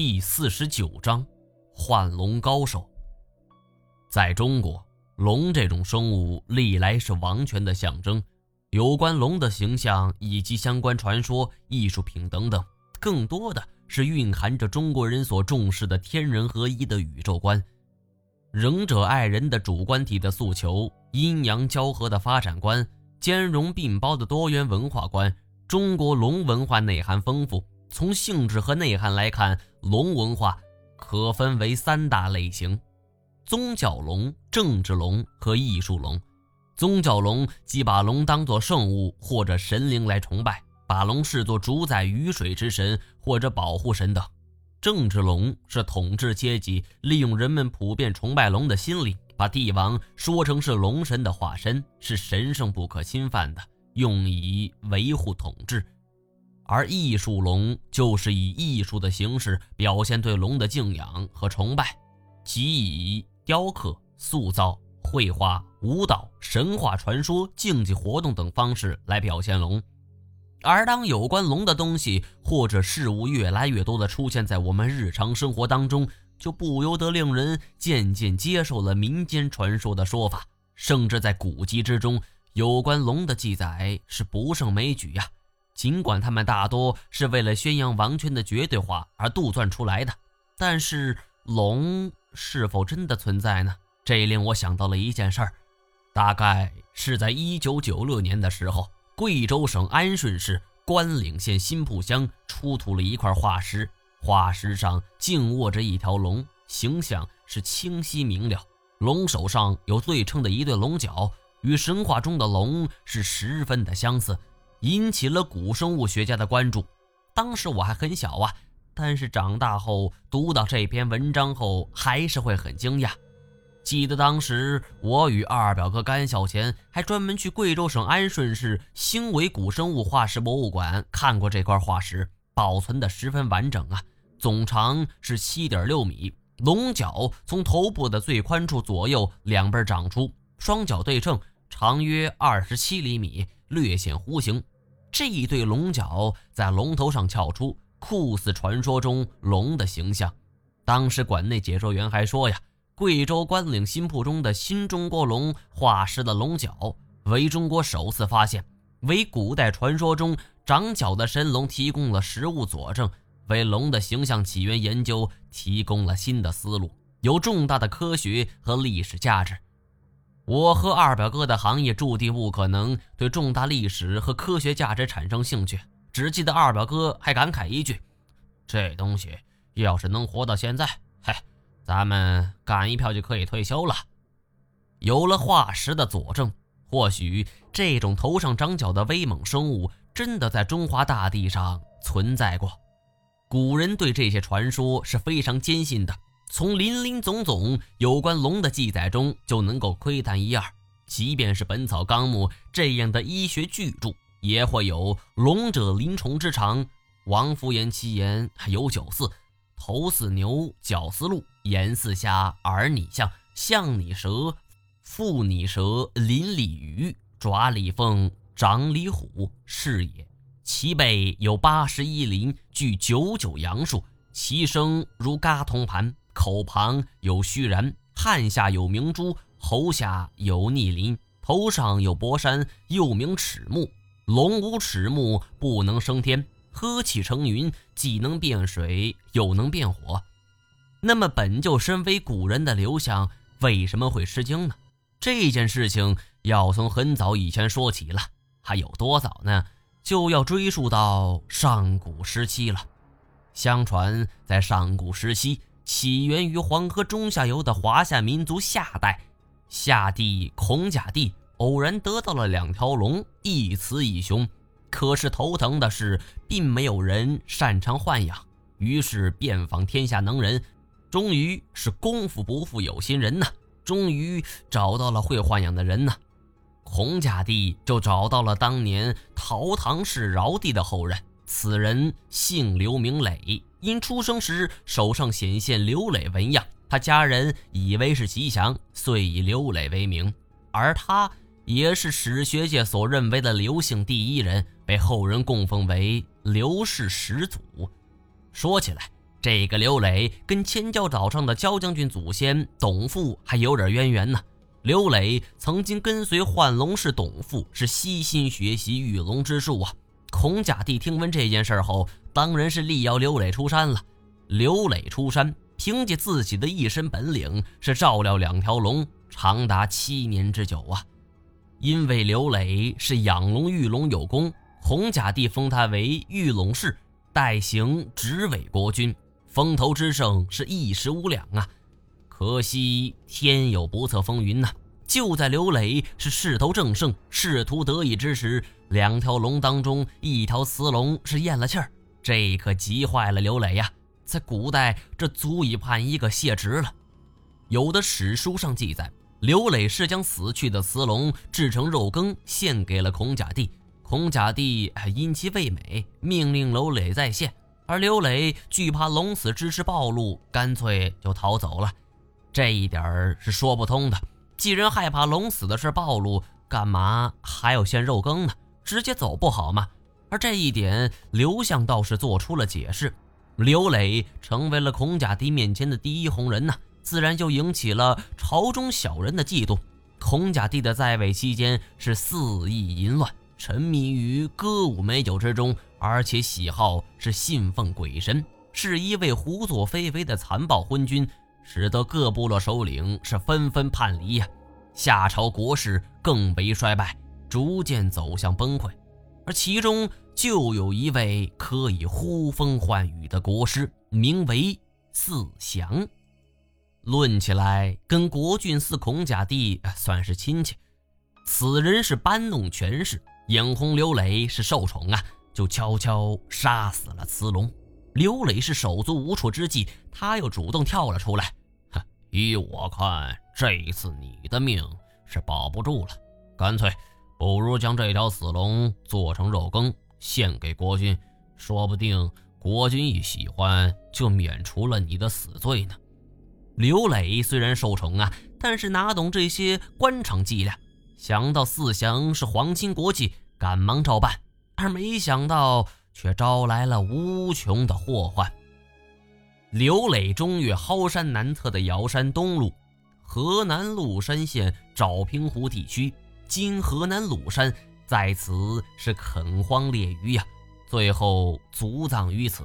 第四十九章，幻龙高手。在中国，龙这种生物历来是王权的象征。有关龙的形象以及相关传说、艺术品等等，更多的是蕴含着中国人所重视的天人合一的宇宙观，仁者爱人的主观体的诉求，阴阳交合的发展观，兼容并包的多元文化观。中国龙文化内涵丰富。从性质和内涵来看，龙文化可分为三大类型：宗教龙、政治龙和艺术龙。宗教龙即把龙当作圣物或者神灵来崇拜，把龙视作主宰雨水之神或者保护神等。政治龙是统治阶级利用人们普遍崇拜龙的心理，把帝王说成是龙神的化身，是神圣不可侵犯的，用以维护统治。而艺术龙就是以艺术的形式表现对龙的敬仰和崇拜，即以雕刻、塑造、绘画、舞蹈、神话传说、竞技活动等方式来表现龙。而当有关龙的东西或者事物越来越多的出现在我们日常生活当中，就不由得令人渐渐接受了民间传说的说法，甚至在古籍之中，有关龙的记载是不胜枚举呀。尽管他们大多是为了宣扬王权的绝对化而杜撰出来的，但是龙是否真的存在呢？这令我想到了一件事儿，大概是在一九九六年的时候，贵州省安顺市关岭县新铺乡出土了一块化石，化石上静卧着一条龙，形象是清晰明了，龙首上有对称的一对龙角，与神话中的龙是十分的相似。引起了古生物学家的关注。当时我还很小啊，但是长大后读到这篇文章后，还是会很惊讶。记得当时我与二表哥甘小贤还专门去贵州省安顺市兴伟古生物化石博物馆看过这块化石，保存的十分完整啊，总长是七点六米，龙角从头部的最宽处左右两边长出，双角对称，长约二十七厘米。略显弧形，这一对龙角在龙头上翘出，酷似传说中龙的形象。当时馆内解说员还说呀，贵州关岭新铺中的新中国龙化石的龙角为中国首次发现，为古代传说中长角的神龙提供了实物佐证，为龙的形象起源研究提供了新的思路，有重大的科学和历史价值。我和二表哥的行业注定不可能对重大历史和科学价值产生兴趣。只记得二表哥还感慨一句：“这东西要是能活到现在，嗨，咱们干一票就可以退休了。”有了化石的佐证，或许这种头上长角的威猛生物真的在中华大地上存在过。古人对这些传说是非常坚信的。从林林总总有关龙的记载中就能够窥探一二，即便是《本草纲目》这样的医学巨著，也会有“龙者鳞虫之长，王夫言其言有九似，头似牛，脚似鹿，眼似虾，耳拟象，象拟蛇，腹拟蛇，鳞鲤鱼，爪里凤，掌里虎，是也。其背有八十一鳞，具九九阳数，其声如嘎铜盘。”口旁有虚然，汗下有明珠，喉下有逆鳞，头上有薄山，又名齿目。龙无齿目，不能升天，喝气成云，既能变水，又能变火。那么，本就身为古人的刘向，为什么会吃惊呢？这件事情要从很早以前说起了，还有多早呢？就要追溯到上古时期了。相传，在上古时期。起源于黄河中下游的华夏民族夏代，夏帝孔甲帝偶然得到了两条龙，一雌一雄。可是头疼的是，并没有人擅长豢养，于是遍访天下能人，终于是功夫不负有心人呐，终于找到了会豢养的人呐。孔甲帝就找到了当年陶唐氏尧帝的后人，此人姓刘名磊。因出生时手上显现刘磊纹样，他家人以为是吉祥，遂以刘磊为名。而他也是史学界所认为的刘姓第一人，被后人供奉为刘氏始祖。说起来，这个刘磊跟千焦岛上的焦将军祖先董父还有点渊源呢。刘磊曾经跟随幻龙氏董父是悉心学习御龙之术啊。孔甲帝听闻这件事后，当然是力邀刘磊出山了。刘磊出山，凭借自己的一身本领，是照料两条龙长达七年之久啊。因为刘磊是养龙御龙有功，孔甲帝封他为御龙士，代行执委国君，风头之盛是一时无两啊。可惜天有不测风云呐！就在刘磊是势头正盛、仕途得意之时，两条龙当中一条雌龙是咽了气儿，这可急坏了刘磊呀！在古代，这足以判一个谢职了。有的史书上记载，刘磊是将死去的雌龙制成肉羹献给了孔甲帝，孔甲帝因其味美，命令刘磊再献，而刘磊惧怕龙死之事暴露，干脆就逃走了。这一点是说不通的。既然害怕龙死的事暴露，干嘛还要献肉羹呢？直接走不好吗？而这一点，刘向倒是做出了解释。刘磊成为了孔甲帝面前的第一红人呢，自然就引起了朝中小人的嫉妒。孔甲帝的在位期间是肆意淫乱，沉迷于歌舞美酒之中，而且喜好是信奉鬼神，是一位胡作非为的残暴昏君。使得各部落首领是纷纷叛离呀，夏朝国势更为衰败，逐渐走向崩溃。而其中就有一位可以呼风唤雨的国师，名为四祥。论起来，跟国郡四孔甲帝算是亲戚。此人是搬弄权势，眼红刘磊是受宠啊，就悄悄杀死了雌龙。刘磊是手足无措之际，他又主动跳了出来。哼依我看，这一次你的命是保不住了。干脆，不如将这条死龙做成肉羹献给国君，说不定国君一喜欢，就免除了你的死罪呢。刘磊虽然受宠啊，但是哪懂这些官场伎俩？想到四祥是皇亲国戚，赶忙照办，而没想到却招来了无穷的祸患。刘磊中岳蒿山南侧的瑶山东路，河南鹿山县沼平湖地区，今河南鲁山，在此是垦荒猎鱼呀，最后卒葬于此。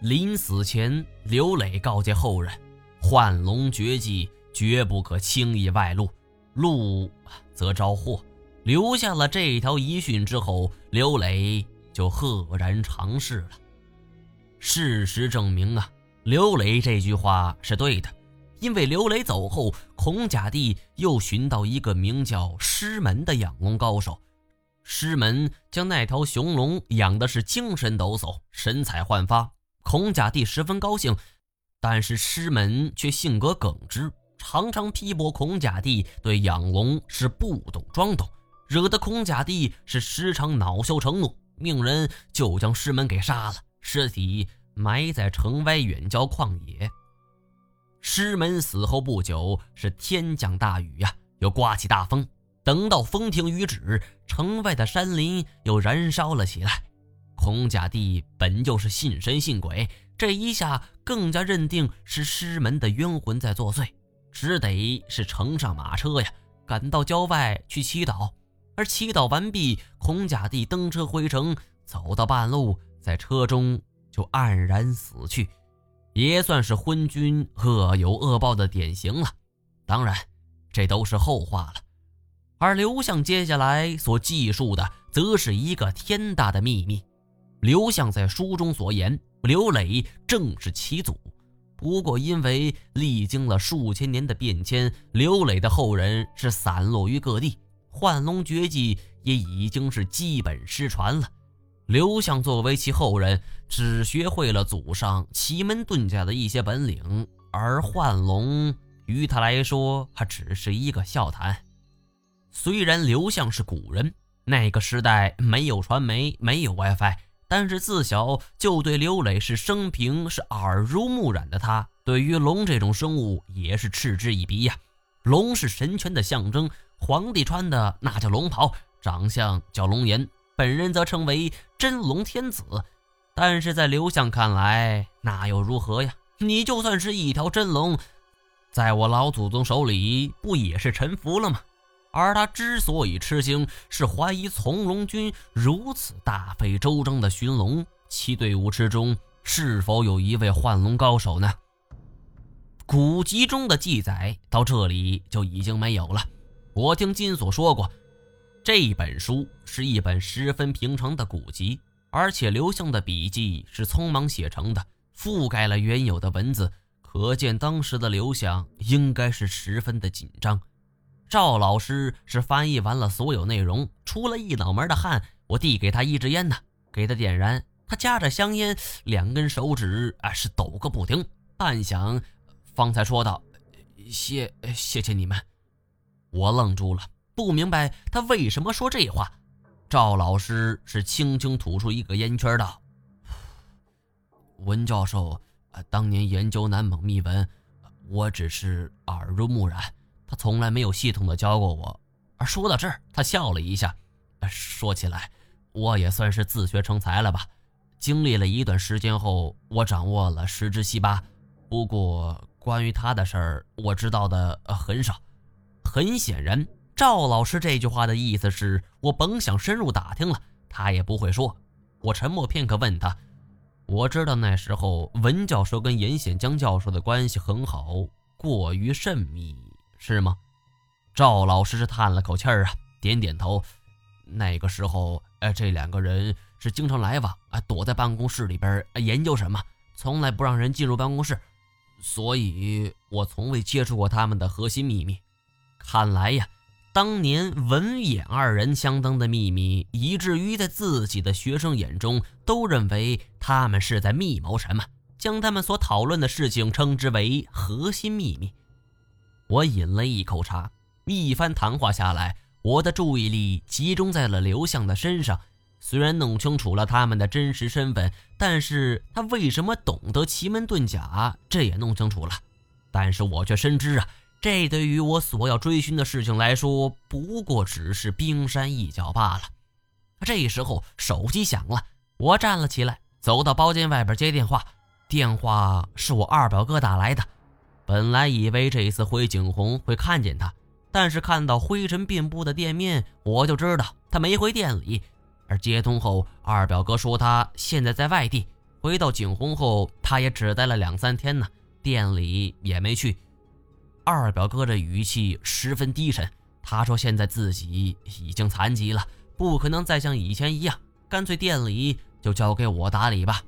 临死前，刘磊告诫后人：幻龙绝技绝不可轻易外露，露则招祸。留下了这条遗训之后，刘磊就赫然长逝了。事实证明啊。刘磊这句话是对的，因为刘磊走后，孔甲帝又寻到一个名叫师门的养龙高手。师门将那条雄龙养的是精神抖擞，神采焕发。孔甲帝十分高兴，但是师门却性格耿直，常常批驳孔甲帝对养龙是不懂装懂，惹得孔甲帝是时常恼羞成怒，命人就将师门给杀了，尸体。埋在城外远郊旷野。师门死后不久，是天降大雨呀，又刮起大风。等到风停雨止，城外的山林又燃烧了起来。孔甲帝本就是信神信鬼，这一下更加认定是师门的冤魂在作祟，只得是乘上马车呀，赶到郊外去祈祷。而祈祷完毕，孔甲帝登车回城，走到半路，在车中。就黯然死去，也算是昏君恶有恶报的典型了。当然，这都是后话了。而刘向接下来所记述的，则是一个天大的秘密。刘向在书中所言，刘磊正是其祖。不过，因为历经了数千年的变迁，刘磊的后人是散落于各地，幻龙绝技也已经是基本失传了。刘向作为其后人，只学会了祖上奇门遁甲的一些本领，而幻龙于他来说还只是一个笑谈。虽然刘向是古人，那个时代没有传媒，没有 WiFi，但是自小就对刘磊是生平是耳濡目染的他，对于龙这种生物也是嗤之以鼻呀。龙是神权的象征，皇帝穿的那叫龙袍，长相叫龙颜。本人则称为真龙天子，但是在刘向看来，那又如何呀？你就算是一条真龙，在我老祖宗手里不也是臣服了吗？而他之所以吃惊，是怀疑从龙军如此大费周章的寻龙，其队伍之中是否有一位幻龙高手呢？古籍中的记载到这里就已经没有了。我听金锁说过，这本书是一本十分平常的古籍，而且刘向的笔记是匆忙写成的。覆盖了原有的文字，可见当时的刘向应该是十分的紧张。赵老师是翻译完了所有内容，出了一脑门的汗。我递给他一支烟呢，给他点燃。他夹着香烟，两根手指啊是抖个不停。半晌，方才说道：“谢谢谢你们。”我愣住了，不明白他为什么说这话。赵老师是轻轻吐出一个烟圈道。文教授，呃，当年研究南蒙秘文，我只是耳濡目染，他从来没有系统的教过我。而说到这儿，他笑了一下。说起来，我也算是自学成才了吧。经历了一段时间后，我掌握了十之七八。不过，关于他的事儿，我知道的很少。很显然，赵老师这句话的意思是我甭想深入打听了，他也不会说。我沉默片刻，问他。我知道那时候文教授跟严显江教授的关系很好，过于甚密，是吗？赵老师是叹了口气儿啊，点点头。那个时候，呃，这两个人是经常来往，啊，躲在办公室里边研究什么，从来不让人进入办公室，所以我从未接触过他们的核心秘密。看来呀。当年文演二人相当的秘密，以至于在自己的学生眼中都认为他们是在密谋什么，将他们所讨论的事情称之为核心秘密。我饮了一口茶，一番谈话下来，我的注意力集中在了刘向的身上。虽然弄清楚了他们的真实身份，但是他为什么懂得奇门遁甲，这也弄清楚了。但是我却深知啊。这对于我所要追寻的事情来说，不过只是冰山一角罢了。这时候手机响了，我站了起来，走到包间外边接电话。电话是我二表哥打来的。本来以为这次回景洪会看见他，但是看到灰尘遍布的店面，我就知道他没回店里。而接通后，二表哥说他现在在外地，回到景洪后，他也只待了两三天呢，店里也没去。二表哥的语气十分低沉，他说：“现在自己已经残疾了，不可能再像以前一样，干脆店里就交给我打理吧。”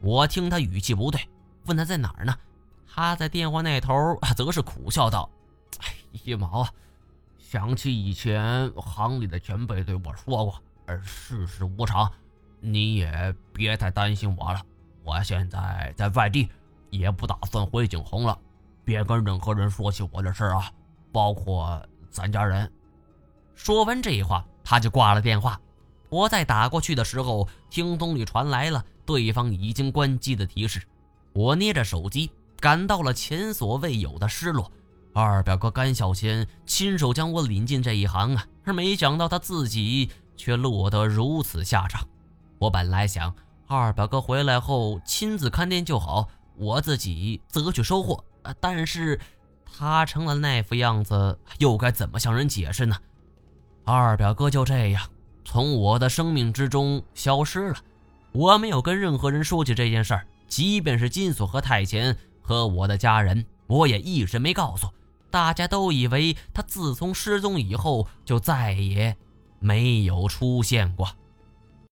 我听他语气不对，问他在哪儿呢？他在电话那头则是苦笑道：“哎，一毛啊，想起以前行里的前辈对我说过，而世事无常，你也别太担心我了。我现在在外地，也不打算回景洪了。”别跟任何人说起我的事儿啊，包括咱家人。说完这话，他就挂了电话。我再打过去的时候，听筒里传来了对方已经关机的提示。我捏着手机，感到了前所未有的失落。二表哥甘孝谦亲手将我领进这一行啊，而没想到他自己却落得如此下场。我本来想二表哥回来后亲自看店就好，我自己则去收货货。但是，他成了那副样子，又该怎么向人解释呢？二表哥就这样从我的生命之中消失了。我没有跟任何人说起这件事儿，即便是金锁和太前和我的家人，我也一直没告诉。大家都以为他自从失踪以后就再也没有出现过。